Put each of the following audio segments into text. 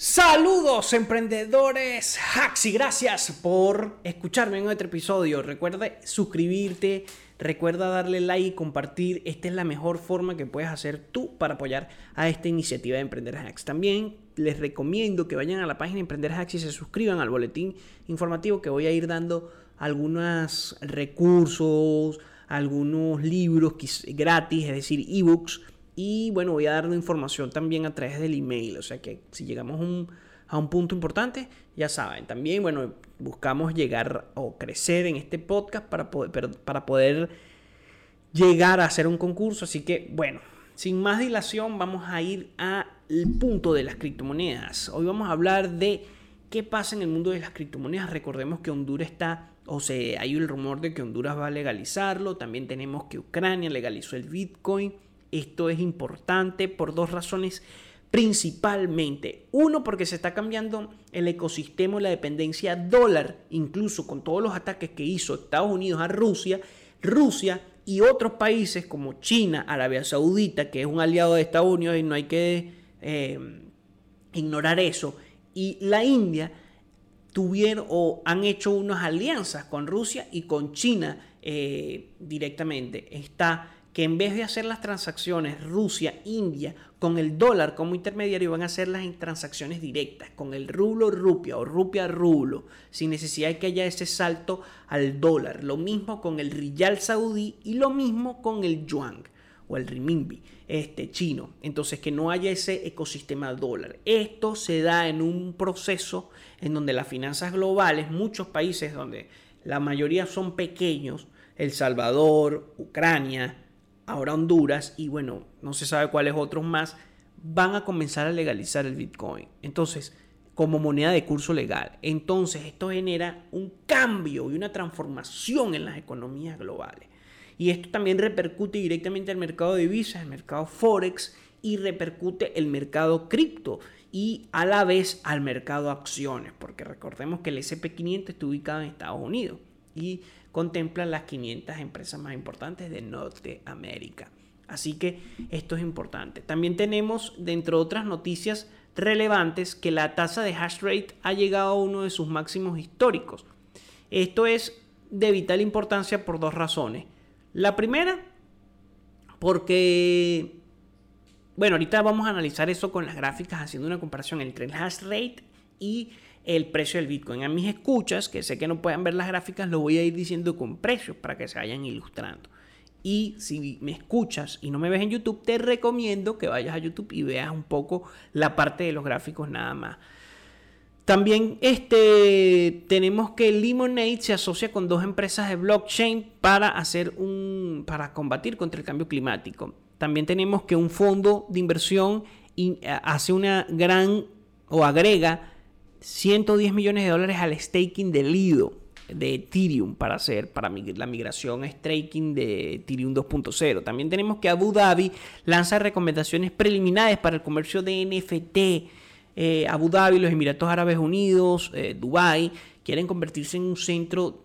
Saludos emprendedores hacks y gracias por escucharme en otro episodio. Recuerda suscribirte, recuerda darle like y compartir. Esta es la mejor forma que puedes hacer tú para apoyar a esta iniciativa de Emprender Hacks. También les recomiendo que vayan a la página Emprender Hacks y se suscriban al boletín informativo que voy a ir dando algunos recursos, algunos libros gratis, es decir, ebooks y bueno, voy a dar información también a través del email. O sea que si llegamos a un punto importante, ya saben. También, bueno, buscamos llegar o crecer en este podcast para poder, para poder llegar a hacer un concurso. Así que, bueno, sin más dilación, vamos a ir al punto de las criptomonedas. Hoy vamos a hablar de qué pasa en el mundo de las criptomonedas. Recordemos que Honduras está, o sea, hay el rumor de que Honduras va a legalizarlo. También tenemos que Ucrania legalizó el Bitcoin. Esto es importante por dos razones principalmente. Uno, porque se está cambiando el ecosistema la dependencia dólar, incluso con todos los ataques que hizo Estados Unidos a Rusia. Rusia y otros países como China, Arabia Saudita, que es un aliado de Estados Unidos y no hay que eh, ignorar eso, y la India tuvieron o han hecho unas alianzas con Rusia y con China eh, directamente. Está que en vez de hacer las transacciones Rusia-India con el dólar como intermediario, van a hacer las transacciones directas con el rublo rupia o rupia rublo, sin necesidad de que haya ese salto al dólar. Lo mismo con el riyal saudí y lo mismo con el yuan o el renminbi este, chino. Entonces, que no haya ese ecosistema dólar. Esto se da en un proceso en donde las finanzas globales, muchos países donde la mayoría son pequeños, El Salvador, Ucrania, ahora Honduras y bueno, no se sabe cuáles otros más, van a comenzar a legalizar el Bitcoin. Entonces, como moneda de curso legal. Entonces, esto genera un cambio y una transformación en las economías globales. Y esto también repercute directamente al mercado de divisas, el mercado forex y repercute el mercado cripto y a la vez al mercado acciones, porque recordemos que el SP500 está ubicado en Estados Unidos y contempla las 500 empresas más importantes de Norteamérica. Así que esto es importante. También tenemos, dentro de otras noticias relevantes, que la tasa de hash rate ha llegado a uno de sus máximos históricos. Esto es de vital importancia por dos razones. La primera, porque, bueno, ahorita vamos a analizar eso con las gráficas haciendo una comparación entre el hash rate y el precio del Bitcoin. A mis escuchas, que sé que no pueden ver las gráficas, lo voy a ir diciendo con precios para que se vayan ilustrando. Y si me escuchas y no me ves en YouTube, te recomiendo que vayas a YouTube y veas un poco la parte de los gráficos nada más. También este, tenemos que Lemonade se asocia con dos empresas de blockchain para, hacer un, para combatir contra el cambio climático. También tenemos que un fondo de inversión eh, hace una gran o agrega 110 millones de dólares al staking de Lido de Ethereum para hacer para la migración a staking de Ethereum 2.0. También tenemos que Abu Dhabi lanza recomendaciones preliminares para el comercio de NFT. Eh, Abu Dhabi, los Emiratos Árabes Unidos, eh, Dubai quieren convertirse en un centro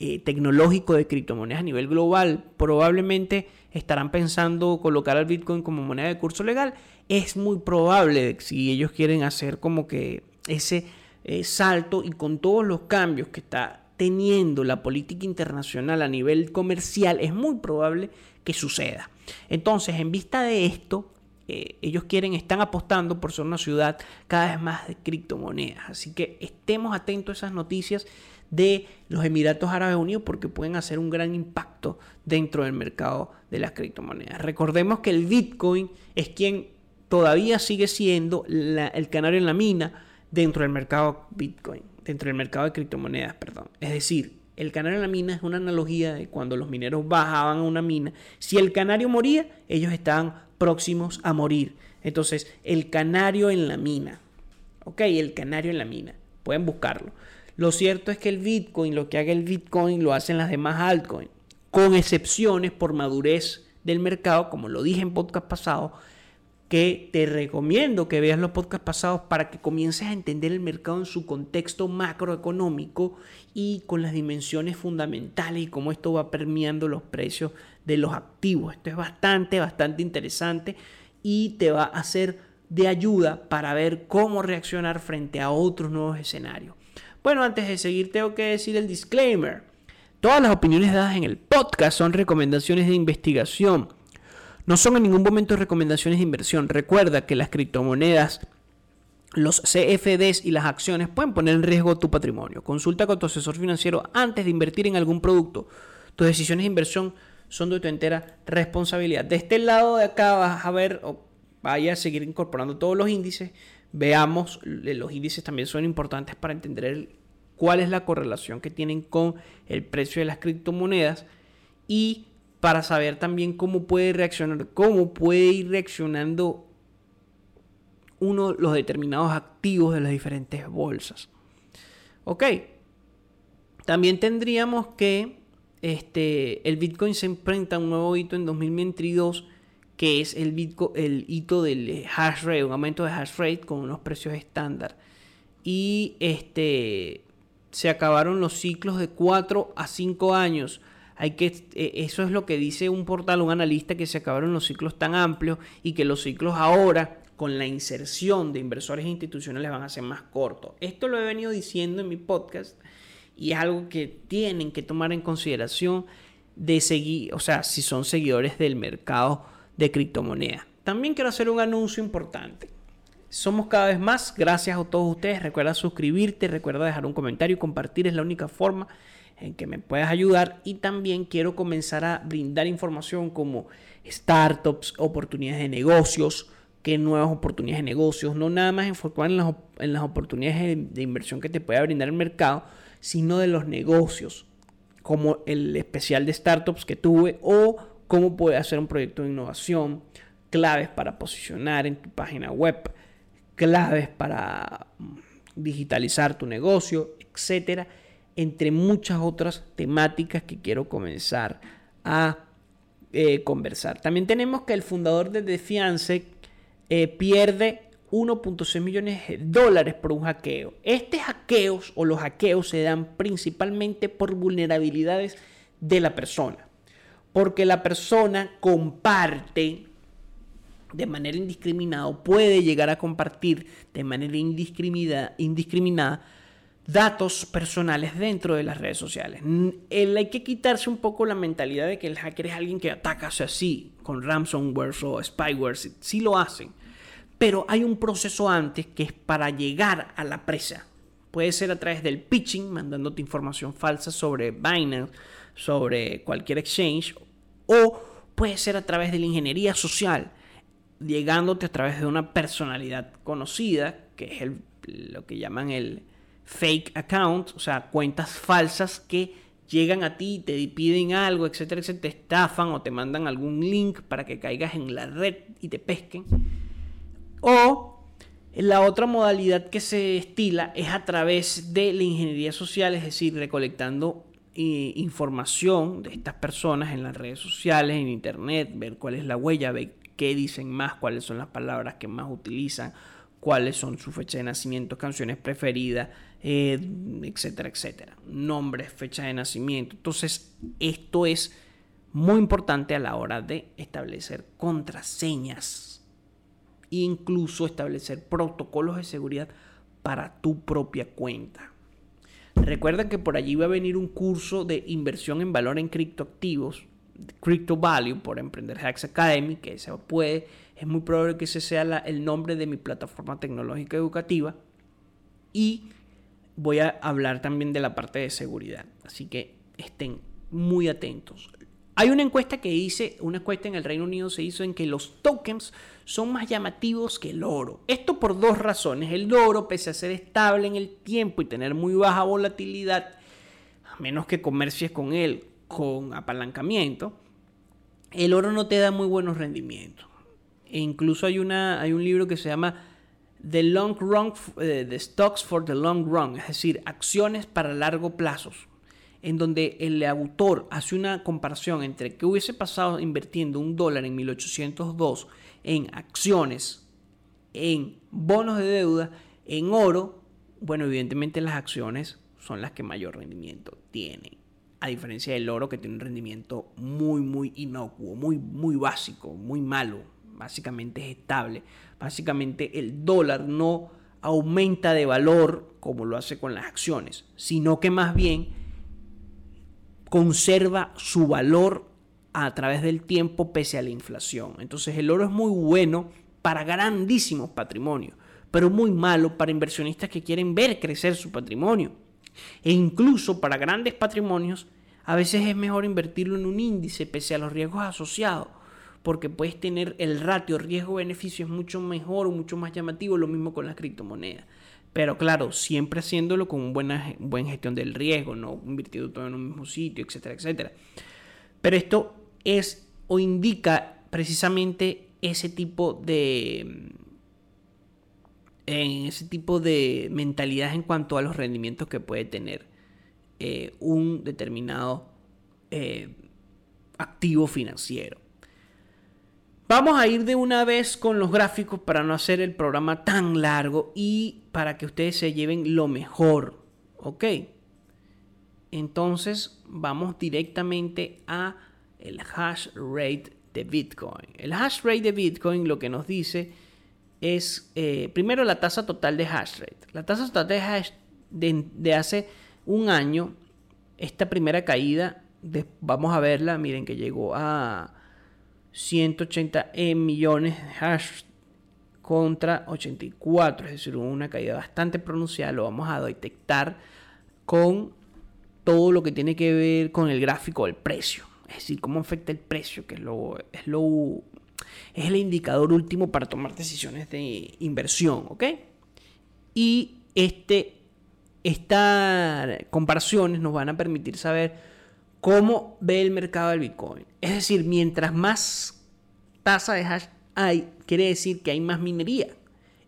eh, tecnológico de criptomonedas a nivel global. Probablemente estarán pensando colocar al Bitcoin como moneda de curso legal. Es muy probable si ellos quieren hacer como que ese eh, salto y con todos los cambios que está teniendo la política internacional a nivel comercial, es muy probable que suceda. Entonces, en vista de esto, eh, ellos quieren, están apostando por ser una ciudad cada vez más de criptomonedas. Así que estemos atentos a esas noticias de los Emiratos Árabes Unidos porque pueden hacer un gran impacto dentro del mercado de las criptomonedas. Recordemos que el Bitcoin es quien todavía sigue siendo el canario en la mina dentro del mercado Bitcoin, dentro del mercado de criptomonedas, perdón. Es decir, el canario en la mina es una analogía de cuando los mineros bajaban a una mina. Si el canario moría, ellos estaban próximos a morir. Entonces, el canario en la mina. Ok, el canario en la mina. Pueden buscarlo. Lo cierto es que el Bitcoin, lo que haga el Bitcoin, lo hacen las demás altcoins. Con excepciones por madurez del mercado, como lo dije en podcast pasado, que te recomiendo que veas los podcasts pasados para que comiences a entender el mercado en su contexto macroeconómico y con las dimensiones fundamentales y cómo esto va permeando los precios de los activos. Esto es bastante, bastante interesante y te va a hacer de ayuda para ver cómo reaccionar frente a otros nuevos escenarios. Bueno, antes de seguir tengo que decir el disclaimer. Todas las opiniones dadas en el podcast son recomendaciones de investigación. No son en ningún momento recomendaciones de inversión. Recuerda que las criptomonedas, los CFDs y las acciones pueden poner en riesgo tu patrimonio. Consulta con tu asesor financiero antes de invertir en algún producto. Tus decisiones de inversión son de tu entera responsabilidad. De este lado de acá vas a ver, o vaya a seguir incorporando todos los índices. Veamos, los índices también son importantes para entender cuál es la correlación que tienen con el precio de las criptomonedas y para saber también cómo puede reaccionar, cómo puede ir reaccionando uno los determinados activos de las diferentes bolsas. Ok. También tendríamos que este, el Bitcoin se enfrenta a un nuevo hito en 2022 que es el, hito del hash rate, un aumento de hash rate con unos precios estándar. Y este, se acabaron los ciclos de 4 a 5 años hay que, eh, eso es lo que dice un portal, un analista, que se acabaron los ciclos tan amplios y que los ciclos ahora, con la inserción de inversores institucionales, van a ser más cortos. Esto lo he venido diciendo en mi podcast y es algo que tienen que tomar en consideración de seguir, o sea, si son seguidores del mercado de criptomonedas. También quiero hacer un anuncio importante. Somos cada vez más, gracias a todos ustedes. Recuerda suscribirte, recuerda dejar un comentario y compartir, es la única forma en que me puedas ayudar. Y también quiero comenzar a brindar información como startups, oportunidades de negocios, qué nuevas oportunidades de negocios, no nada más enfocar en las, en las oportunidades de, inversión que te pueda brindar el mercado, sino de los negocios, como el especial de startups que tuve o cómo puedes hacer un proyecto de innovación, claves para posicionar en tu página web, claves para digitalizar tu negocio, etcétera entre muchas otras temáticas que quiero comenzar a eh, conversar. También tenemos que el fundador de Defiance eh, pierde 1.6 millones de dólares por un hackeo. Este hackeos o los hackeos se dan principalmente por vulnerabilidades de la persona. Porque la persona comparte de manera indiscriminada, puede llegar a compartir de manera indiscriminada datos personales dentro de las redes sociales. El, hay que quitarse un poco la mentalidad de que el hacker es alguien que ataca, o sea, sí, con ransomware o spyware, sí, lo hacen. Pero hay un proceso antes que es para llegar a la presa. Puede ser a través del pitching, mandándote información falsa sobre Binance, sobre cualquier exchange, o puede ser a través de la ingeniería social, llegándote a través de una personalidad conocida, que es lo que llaman el, fake accounts, o sea, cuentas falsas que llegan a ti, te piden algo, etcétera, etcétera, te estafan o te mandan algún link para que caigas en la red y te pesquen. O la otra modalidad que se estila es a través de la ingeniería social, es decir, recolectando eh, información de estas personas en las redes sociales, en internet, ver cuál es la huella, ver qué dicen más, cuáles son las palabras que más utilizan, cuáles son su fecha de nacimiento, canciones preferidas, eh, etcétera, etcétera. Nombres, fecha de nacimiento. Entonces, esto es muy importante a la hora de establecer contraseñas e incluso establecer protocolos de seguridad para tu propia cuenta. Recuerda que por allí va a venir un curso de inversión en valor en criptoactivos, Crypto Value, por Emprender Hacks Academy, que se puede es muy probable que ese sea el nombre de mi plataforma tecnológica educativa. Y voy a hablar también de la parte de seguridad. Así que estén muy atentos. Hay una encuesta que dice, una encuesta en el Reino Unido se hizo en que los tokens son más llamativos que el oro. Esto por dos razones. El oro, pese a ser estable en el tiempo y tener muy baja volatilidad, a menos que comercies con él con apalancamiento, el oro no te da muy buenos rendimientos. E incluso hay, una, hay un libro que se llama The Long Run, eh, The Stocks for the Long Run, es decir, acciones para largo plazo, en donde el autor hace una comparación entre qué hubiese pasado invirtiendo un dólar en 1802 en acciones, en bonos de deuda, en oro. Bueno, evidentemente las acciones son las que mayor rendimiento tienen a diferencia del oro que tiene un rendimiento muy, muy inocuo, muy, muy básico, muy malo, básicamente es estable. Básicamente el dólar no aumenta de valor como lo hace con las acciones, sino que más bien conserva su valor a través del tiempo pese a la inflación. Entonces el oro es muy bueno para grandísimos patrimonios, pero muy malo para inversionistas que quieren ver crecer su patrimonio. E incluso para grandes patrimonios, a veces es mejor invertirlo en un índice pese a los riesgos asociados, porque puedes tener el ratio riesgo-beneficio es mucho mejor o mucho más llamativo, lo mismo con las criptomonedas. Pero claro, siempre haciéndolo con buena, buena gestión del riesgo, no invirtiendo todo en un mismo sitio, etcétera, etcétera. Pero esto es o indica precisamente ese tipo de ese tipo de mentalidad en cuanto a los rendimientos que puede tener eh, un determinado eh, activo financiero. Vamos a ir de una vez con los gráficos para no hacer el programa tan largo y para que ustedes se lleven lo mejor. ¿Ok? Entonces vamos directamente a el hash rate de Bitcoin. El hash rate de Bitcoin lo que nos dice es eh, primero la tasa total de hash rate. La tasa total de hash de, hace un año, esta primera caída, vamos a verla, miren que llegó a 180 millones de hash contra 84, es decir, una caída bastante pronunciada, lo vamos a detectar con todo lo que tiene que ver con el gráfico del precio, es decir, cómo afecta el precio, que es lo, es lo es el indicador último para tomar decisiones de inversión, ¿ok? Y este, estas comparaciones nos van a permitir saber cómo ve el mercado del Bitcoin. Es decir, mientras más tasa de hash hay, quiere decir que hay más minería.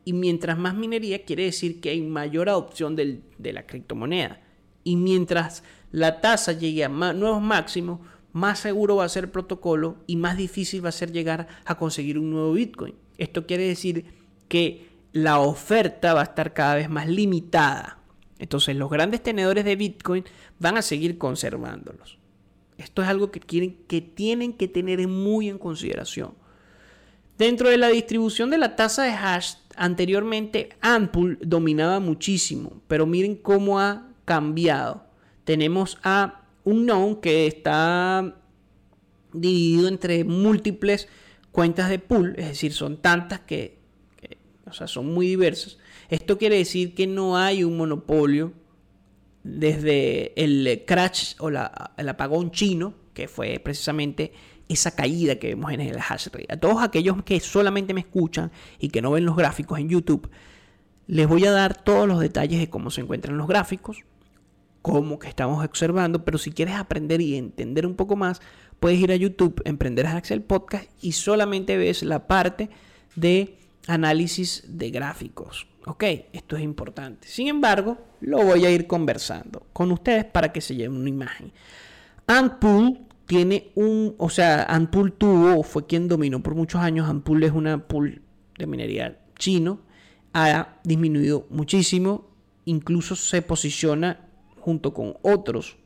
Y mientras más minería, quiere decir que hay mayor adopción de la criptomoneda. Y mientras la tasa llegue a nuevos máximos, más seguro va a ser el protocolo y más difícil va a ser llegar a conseguir un nuevo Bitcoin. Esto quiere decir que la oferta va a estar cada vez más limitada. Entonces los grandes tenedores de Bitcoin van a seguir conservándolos. Esto es algo que, quieren, que tienen que tener muy en consideración. Dentro de la distribución de la tasa de hash, anteriormente Ampool dominaba muchísimo, pero miren cómo ha cambiado. Tenemos a un known que está dividido entre múltiples cuentas de pool, es decir, son tantas que, o sea, son muy diversas. Esto quiere decir que no hay un monopolio desde el crash o el apagón chino, que fue precisamente esa caída que vemos en el hash. A todos aquellos que solamente me escuchan y que no ven los gráficos en YouTube, les voy a dar todos los detalles de cómo se encuentran los gráficos, cómo que estamos observando, pero si quieres aprender y entender un poco más, puedes ir a YouTube, Emprender Axel Podcast y solamente ves la parte de análisis de gráficos. Ok, esto es importante. Sin embargo, lo voy a ir conversando con ustedes para que se lleven una imagen. Antpool tiene un, o sea, Antpool tuvo, fue quien dominó por muchos años. Antpool es una pool de minería chino, ha disminuido muchísimo, incluso se posiciona junto con otros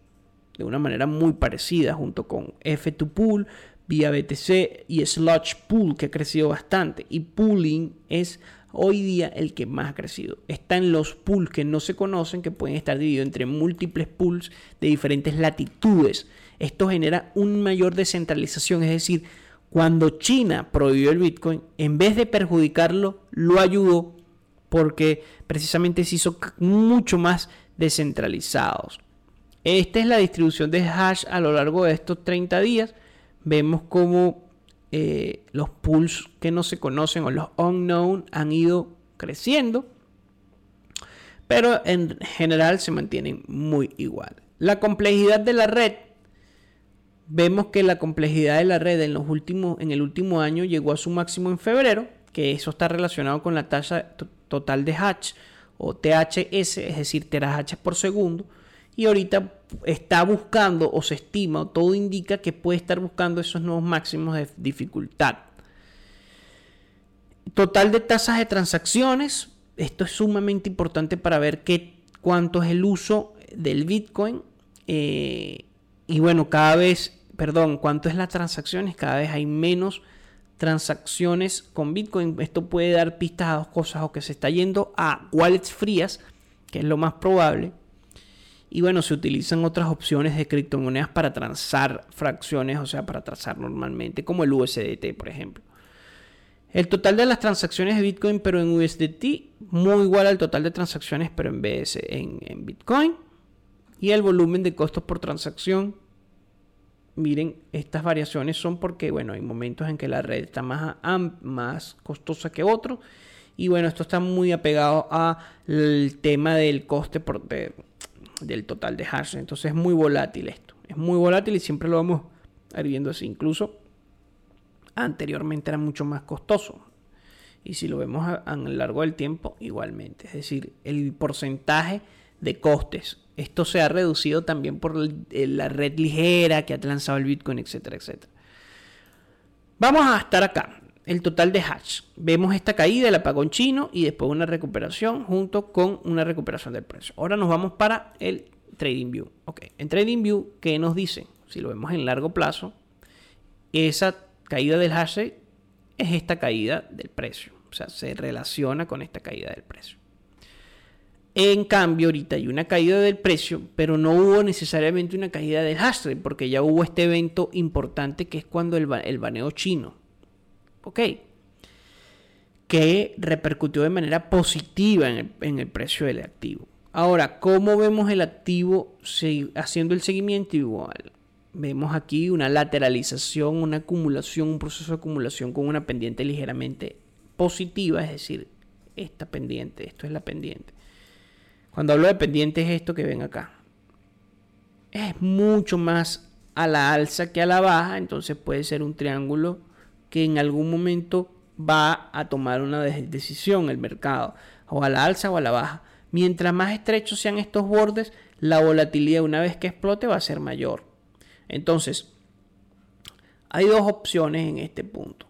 de una manera muy parecida, junto con F2Pool, vía BTC y Sludge Pool, que ha crecido bastante. Y pooling es hoy día el que más ha crecido. Está en los pools que no se conocen, que pueden estar divididos entre múltiples pools de diferentes latitudes. Esto genera una mayor descentralización, es decir, cuando China prohibió el Bitcoin, en vez de perjudicarlo, lo ayudó porque precisamente se hizo mucho más descentralizados. Esta es la distribución de hash a lo largo de estos 30 días. Vemos cómo eh, los pools que no se conocen o los unknown han ido creciendo, pero en general se mantienen muy igual. La complejidad de la red, vemos que la complejidad de la red en, los últimos, en el último año llegó a su máximo en febrero, que eso está relacionado con la tasa total de hash o THS, es decir, terahash por segundo, y ahorita está buscando o se estima, todo indica que puede estar buscando esos nuevos máximos de dificultad. Total de tasas de transacciones, esto es sumamente importante para ver qué, cuánto es el uso del Bitcoin. Eh, y bueno, cada vez, perdón, cuánto es las transacciones, cada vez hay menos transacciones con Bitcoin. Esto puede dar pistas a dos cosas o que se está yendo a wallets frías, que es lo más probable. Y bueno, se utilizan otras opciones de criptomonedas para transar fracciones, o sea, para transar normalmente, como el USDT, por ejemplo. El total de las transacciones de Bitcoin, pero en USDT, muy igual al total de transacciones, pero en BS, en, en Bitcoin. Y el volumen de costos por transacción. Miren, estas variaciones son porque, bueno, hay momentos en que la red está más, más costosa que otro. Y bueno, esto está muy apegado al tema del coste por, del total de hash. Entonces es muy volátil esto. Es muy volátil y siempre lo vamos a viendo así. Incluso anteriormente era mucho más costoso. Y si lo vemos a, lo largo del tiempo, igualmente. Es decir, el porcentaje de costes. Esto se ha reducido también por la red ligera que ha lanzado el Bitcoin, etcétera, etcétera. Vamos a estar acá. El total de hash. Vemos esta caída, el apagón chino y después una recuperación junto con una recuperación del precio. Ahora nos vamos para el Trading View. Ok, en Trading View, ¿qué nos dice? Si lo vemos en largo plazo, esa caída del hash es esta caída del precio. O sea, se relaciona con esta caída del precio. En cambio, ahorita hay una caída del precio, pero no hubo necesariamente una caída del hash porque ya hubo este evento importante que es cuando el, el baneo chino. ¿Ok? Que repercutió de manera positiva en el, precio del activo. Ahora, ¿cómo vemos el activo haciendo el seguimiento igual? Vemos aquí una lateralización, una acumulación, un proceso de acumulación con una pendiente ligeramente positiva, es decir, esta pendiente, esto es la pendiente. Cuando hablo de pendiente es esto que ven acá. Es mucho más a la alza que a la baja, entonces puede ser un triángulo que en algún momento va a tomar una decisión el mercado, o a la alza o a la baja. Mientras más estrechos sean estos bordes, la volatilidad una vez que explote va a ser mayor. Entonces, hay dos opciones en este punto.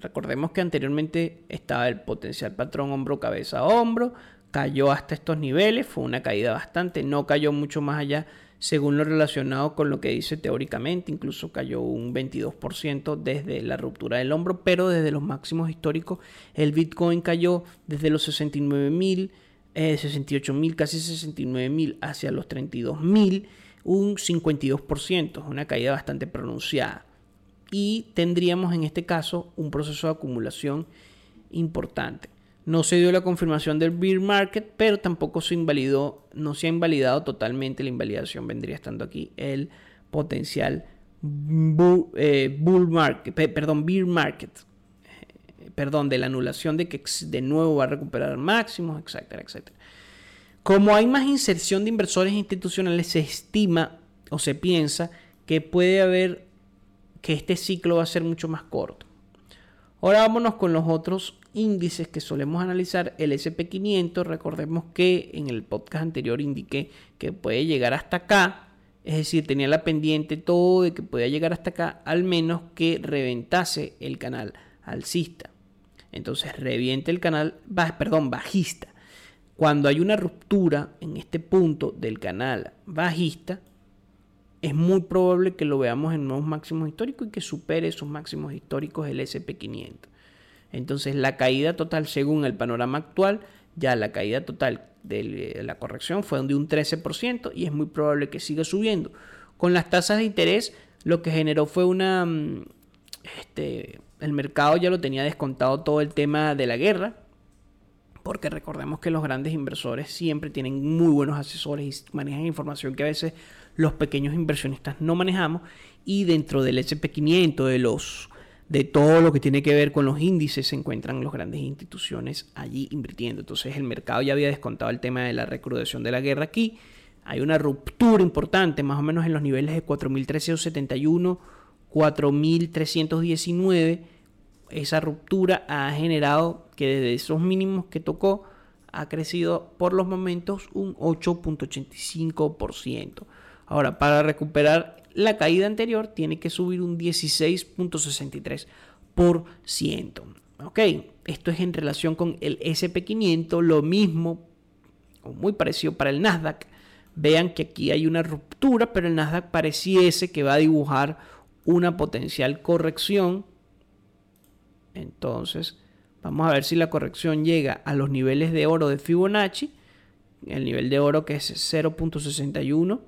Recordemos que anteriormente estaba el potencial patrón hombro-cabeza a hombro, cayó hasta estos niveles, fue una caída bastante, no cayó mucho más allá según lo relacionado con lo que dice teóricamente, incluso cayó un 22% desde la ruptura del hombro, pero desde los máximos históricos el Bitcoin cayó desde los 69 mil, eh, 68 mil, casi 69 mil hacia los 32 mil un 52%, una caída bastante pronunciada. Y tendríamos en este caso un proceso de acumulación importante. No se dio la confirmación del bear market, pero tampoco se invalidó, no se ha invalidado totalmente la invalidación. Vendría estando aquí el potencial eh, bull, market, perdón, bear market, eh, perdón, de la anulación de que de nuevo va a recuperar máximos, etcétera, etcétera. Como hay más inserción de inversores institucionales, se estima o se piensa que puede haber que este ciclo va a ser mucho más corto. Ahora vámonos con los otros índices que solemos analizar. El SP500, recordemos que en el podcast anterior indiqué que puede llegar hasta acá. Es decir, tenía la pendiente todo de que podía llegar hasta acá, al menos que reventase el canal alcista. Entonces reviente el canal, perdón, bajista. Cuando hay una ruptura en este punto del canal bajista, es muy probable que lo veamos en nuevos máximos históricos y que supere esos máximos históricos el SP500. Entonces la caída total según el panorama actual, ya la caída total de la corrección fue de un 13% y es muy probable que siga subiendo. Con las tasas de interés lo que generó fue una... Mm, este, el mercado ya lo tenía descontado todo el tema de la guerra, porque recordemos que los grandes inversores siempre tienen muy buenos asesores y manejan información que a veces los pequeños inversionistas no manejamos y dentro del SP500 de los de todo lo que tiene que ver con los índices se encuentran las grandes instituciones allí invirtiendo. Entonces el mercado ya había descontado el tema de la recrudección de la guerra aquí. Hay una ruptura importante, más o menos en los niveles de 4.371, 4.319 esa ruptura ha generado que desde esos mínimos que tocó ha crecido por los momentos un 8.85%. Ahora, para recuperar la caída anterior tiene que subir un 16.63%. Ok, esto es en relación con el SP500, lo mismo o muy parecido para el Nasdaq. Vean que aquí hay una ruptura, pero el Nasdaq pareciese que va a dibujar una potencial corrección Entonces, vamos a ver si la corrección llega a los niveles de oro de Fibonacci. El nivel de oro que es 0.61,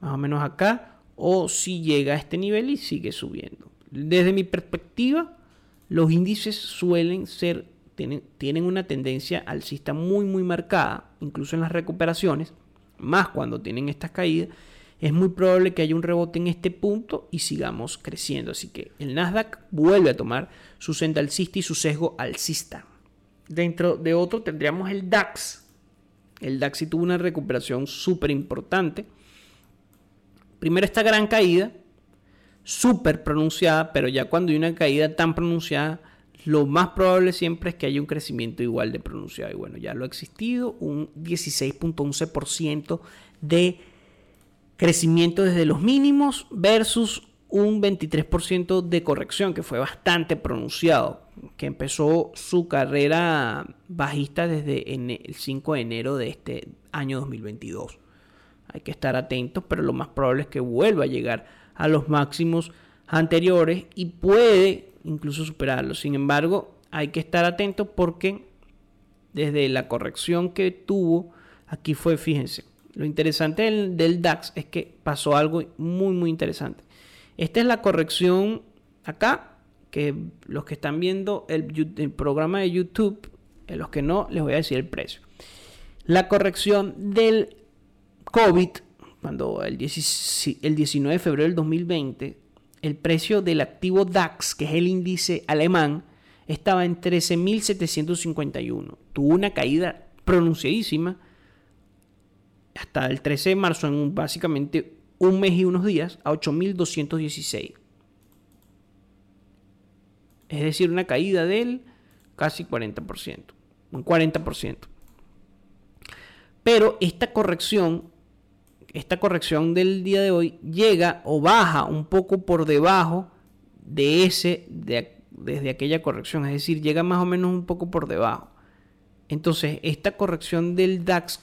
más o menos acá. O si llega a este nivel y sigue subiendo. Desde mi perspectiva, los índices suelen ser, tienen, tienen una tendencia alcista muy, muy marcada, incluso en las recuperaciones, más cuando tienen estas caídas es muy probable que haya un rebote en este punto y sigamos creciendo. Así que el Nasdaq vuelve a tomar su senda alcista y su sesgo alcista. Dentro de otro tendríamos el DAX. El DAX sí tuvo una recuperación súper importante. Primero esta gran caída, súper pronunciada, pero ya cuando hay una caída tan pronunciada, lo más probable siempre es que haya un crecimiento igual de pronunciado. Y bueno, ya lo ha existido, un 16.11% de crecimiento desde los mínimos versus un 23% de corrección, que fue bastante pronunciado, que empezó su carrera bajista desde el 5 de enero de este año 2022. Hay que estar atentos, pero lo más probable es que vuelva a llegar a los máximos anteriores y puede incluso superarlos. Sin embargo, hay que estar atentos porque desde la corrección que tuvo, aquí fue, fíjense, lo interesante del, DAX es que pasó algo muy, muy interesante. Esta es la corrección acá, que los que están viendo el, programa de YouTube, en los que no, les voy a decir el precio. La corrección del COVID, cuando el, el 19 de febrero del 2020, el precio del activo DAX, que es el índice alemán, estaba en 13.751. Tuvo una caída pronunciadísima hasta el 13 de marzo, en básicamente un mes y unos días, a 8.216. Es decir, una caída del casi 40%, un 40%. Pero esta corrección, esta corrección del día de hoy llega o baja un poco por debajo de ese, desde aquella corrección, es decir, llega más o menos un poco por debajo. Entonces, esta corrección del DAX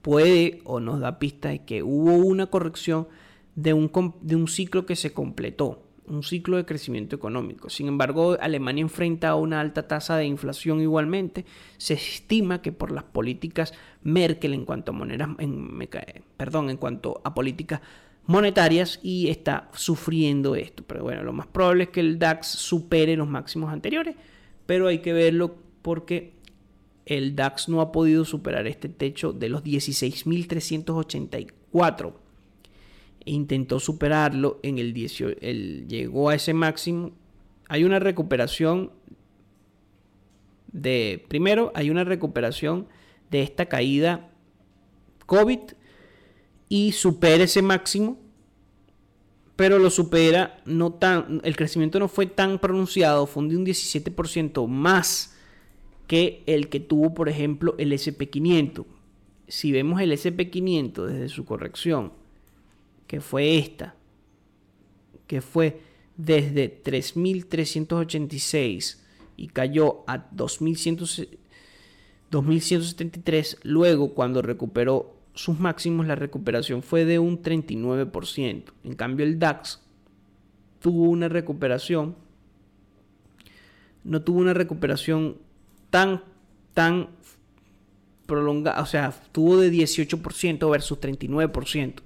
puede o nos da pista de que hubo una corrección de un, de un ciclo que se completó, un ciclo de crecimiento económico. Sin embargo, Alemania enfrenta una alta tasa de inflación igualmente. Se estima que por las políticas Merkel en cuanto a monedas, en, perdón, en cuanto a políticas monetarias y está sufriendo esto. Pero bueno, lo más probable es que el DAX supere los máximos anteriores, pero hay que verlo porque el DAX no ha podido superar este techo de los 16.384. Intentó superarlo en el 18, llegó a ese máximo. Hay una recuperación de, primero, hay una recuperación de esta caída COVID y supera ese máximo, pero lo supera no tan, el crecimiento no fue tan pronunciado, fue de un 17% más que el que tuvo, por ejemplo, el SP500. Si vemos el SP500 desde su corrección, que fue esta, que fue desde 3.386 y cayó a 2.173, luego cuando recuperó sus máximos, la recuperación fue de un 39%. En cambio, el DAX tuvo una recuperación, no tuvo una recuperación tan, tan prolongada, o sea, tuvo de 18% versus 39%.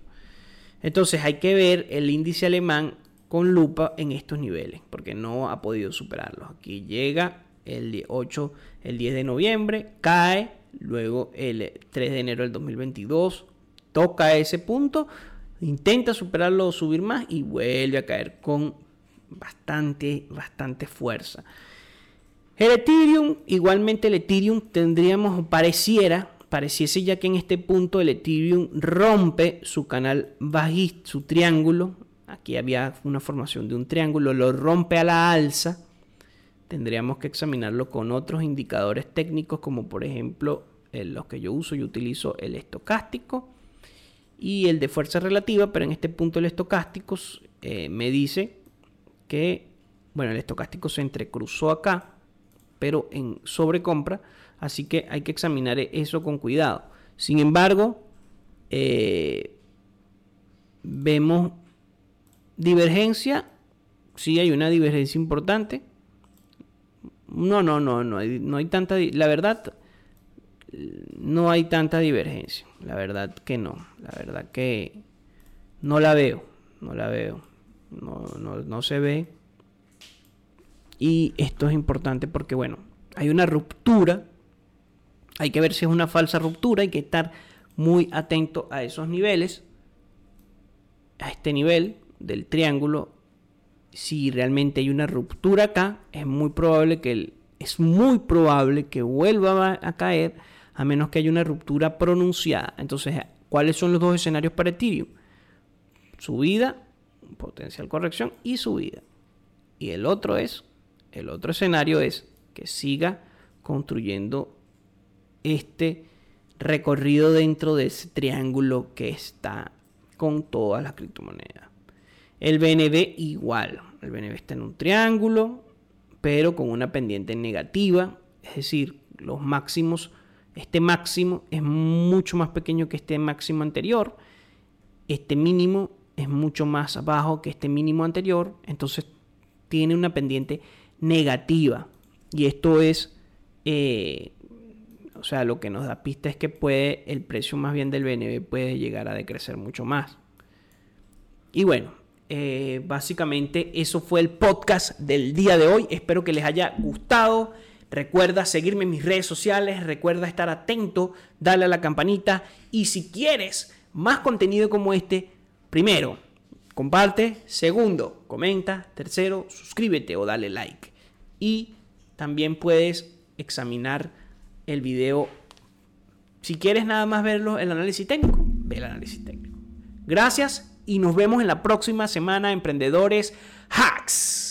Entonces hay que ver el índice alemán con lupa en estos niveles, porque no ha podido superarlos. Aquí llega el 8, el 10 de noviembre, cae, luego el 3 de enero del 2022, toca ese punto, intenta superarlo o subir más y vuelve a caer con bastante, bastante fuerza. El Ethereum, igualmente el Ethereum tendríamos, pareciera, pareciese ya que en este punto el Ethereum rompe su canal bajista, su triángulo. Aquí había una formación de un triángulo, lo rompe a la alza. Tendríamos que examinarlo con otros indicadores técnicos, como por ejemplo los que yo uso. Yo utilizo el estocástico y el de fuerza relativa, pero en este punto el estocástico eh, me dice que, bueno, el estocástico se entrecruzó acá pero en sobrecompra, así que hay que examinar eso con cuidado. Sin embargo, eh, vemos divergencia, sí hay una divergencia importante, No, no, no, no hay, no hay tanta... La verdad, no hay tanta divergencia. La verdad que no. La verdad que no la veo. No la veo. No, no, no se ve. Y esto es importante porque, bueno, hay una ruptura. Hay que ver si es una falsa ruptura. Hay que estar muy atento a esos niveles. A este nivel del triángulo. Si realmente hay una ruptura acá, es muy probable que es muy probable que vuelva a caer a menos que haya una ruptura pronunciada. Entonces, ¿cuáles son los dos escenarios para Ethereum? Subida, potencial corrección y subida. Y el otro es, el otro escenario es que siga construyendo este recorrido dentro de ese triángulo que está con todas las criptomonedas. El BNB igual, el BNB está en un triángulo, pero con una pendiente negativa, es decir, los máximos este máximo es mucho más pequeño que este máximo anterior. Este mínimo es mucho más bajo que este mínimo anterior. Entonces tiene una pendiente negativa. Y esto es, eh, o sea, lo que nos da pista es que puede, el precio más bien del BNB puede llegar a decrecer mucho más. Y bueno, eh, básicamente eso fue el podcast del día de hoy. Espero que les haya gustado. Recuerda seguirme en mis redes sociales, recuerda estar atento, dale a la campanita y si quieres más contenido como este, primero, comparte, segundo, comenta, tercero, suscríbete o dale like. Y también puedes examinar el video. Si quieres nada más verlo, el análisis técnico, ve el análisis técnico. Gracias y nos vemos en la próxima semana, emprendedores hacks.